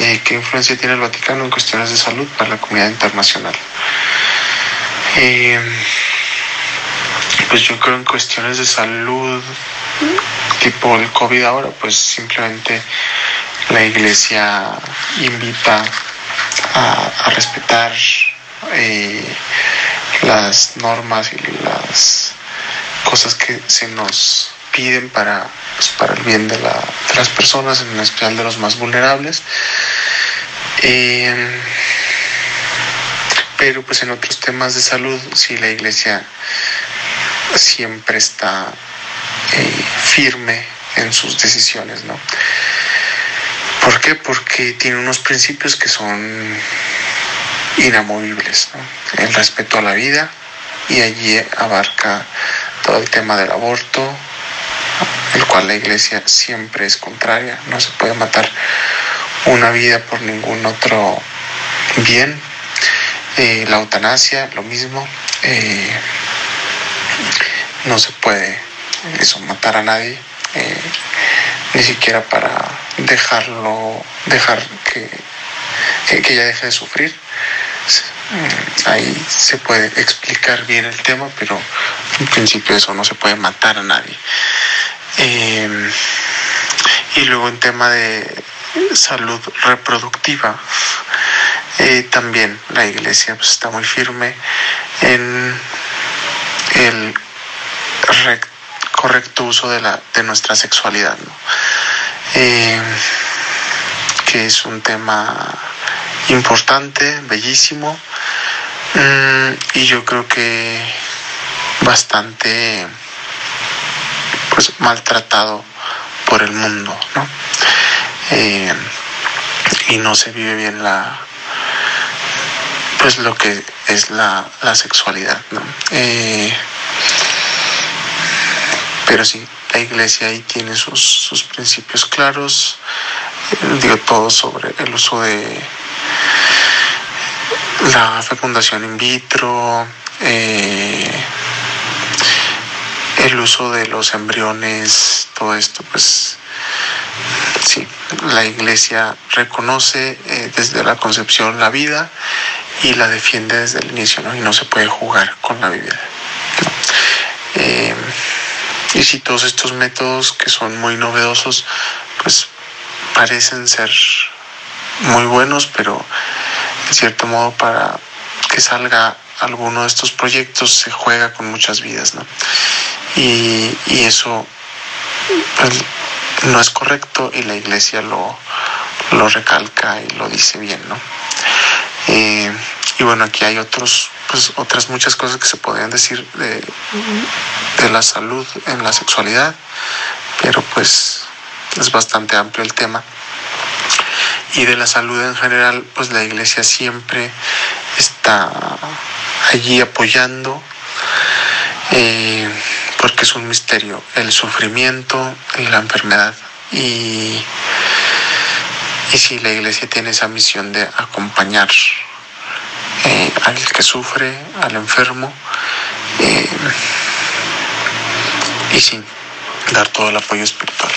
eh, ¿qué influencia tiene el Vaticano en cuestiones de salud para la comunidad internacional? Eh, pues yo creo en cuestiones de salud, tipo el COVID ahora, pues simplemente la iglesia invita a, respetar eh, las normas y las cosas que se nos piden para, pues, para el bien de, las personas, en especial de los más vulnerables. Eh, pero pues en otros temas de salud, si la iglesia siempre está eh, firme en sus decisiones, ¿no? ¿Por qué? Porque tiene unos principios que son inamovibles, El respeto a la vida y allí abarca todo el tema del aborto, el cual la iglesia siempre es contraria. No se puede matar una vida por ningún otro bien. Eh, la eutanasia, lo mismo. Eh, no se puede eso, matar a nadie, eh, ni siquiera para dejarlo, dejar que, que, ella deje de sufrir. Ahí se puede explicar bien el tema, pero en principio eso no se puede matar a nadie. Eh, y luego en tema de salud reproductiva, eh, también la iglesia pues, está muy firme en el correcto uso de, la, de nuestra sexualidad, eh, que es un tema importante, bellísimo, mm, y yo creo que bastante pues maltratado por el mundo, ¿no? Eh, y no se vive bien la pues lo que es la, sexualidad, ¿no? Eh, pero sí, la iglesia ahí tiene sus, principios claros, digo todo sobre el uso de la fecundación in vitro, eh, el uso de los embriones, todo esto, pues sí, la iglesia reconoce eh, desde la concepción la vida y la defiende desde el inicio, ¿no? Y no se puede jugar con la vida. Y si todos estos métodos que son muy novedosos, pues parecen ser muy buenos, pero en cierto modo para que salga alguno de estos proyectos se juega con muchas vidas, ¿no? Y, eso pues, no es correcto y la iglesia lo, lo recalca y lo dice bien, ¿no? Eh, y bueno, aquí hay otros, pues, otras muchas cosas que se podrían decir de, de la salud en la sexualidad, pero pues es bastante amplio el tema. Y de la salud en general, pues la iglesia siempre está allí apoyando, eh, es un misterio, el sufrimiento y la enfermedad. Y, y sí, la iglesia tiene esa misión de acompañar eh, al que sufre, al enfermo, eh, y sin dar todo el apoyo espiritual.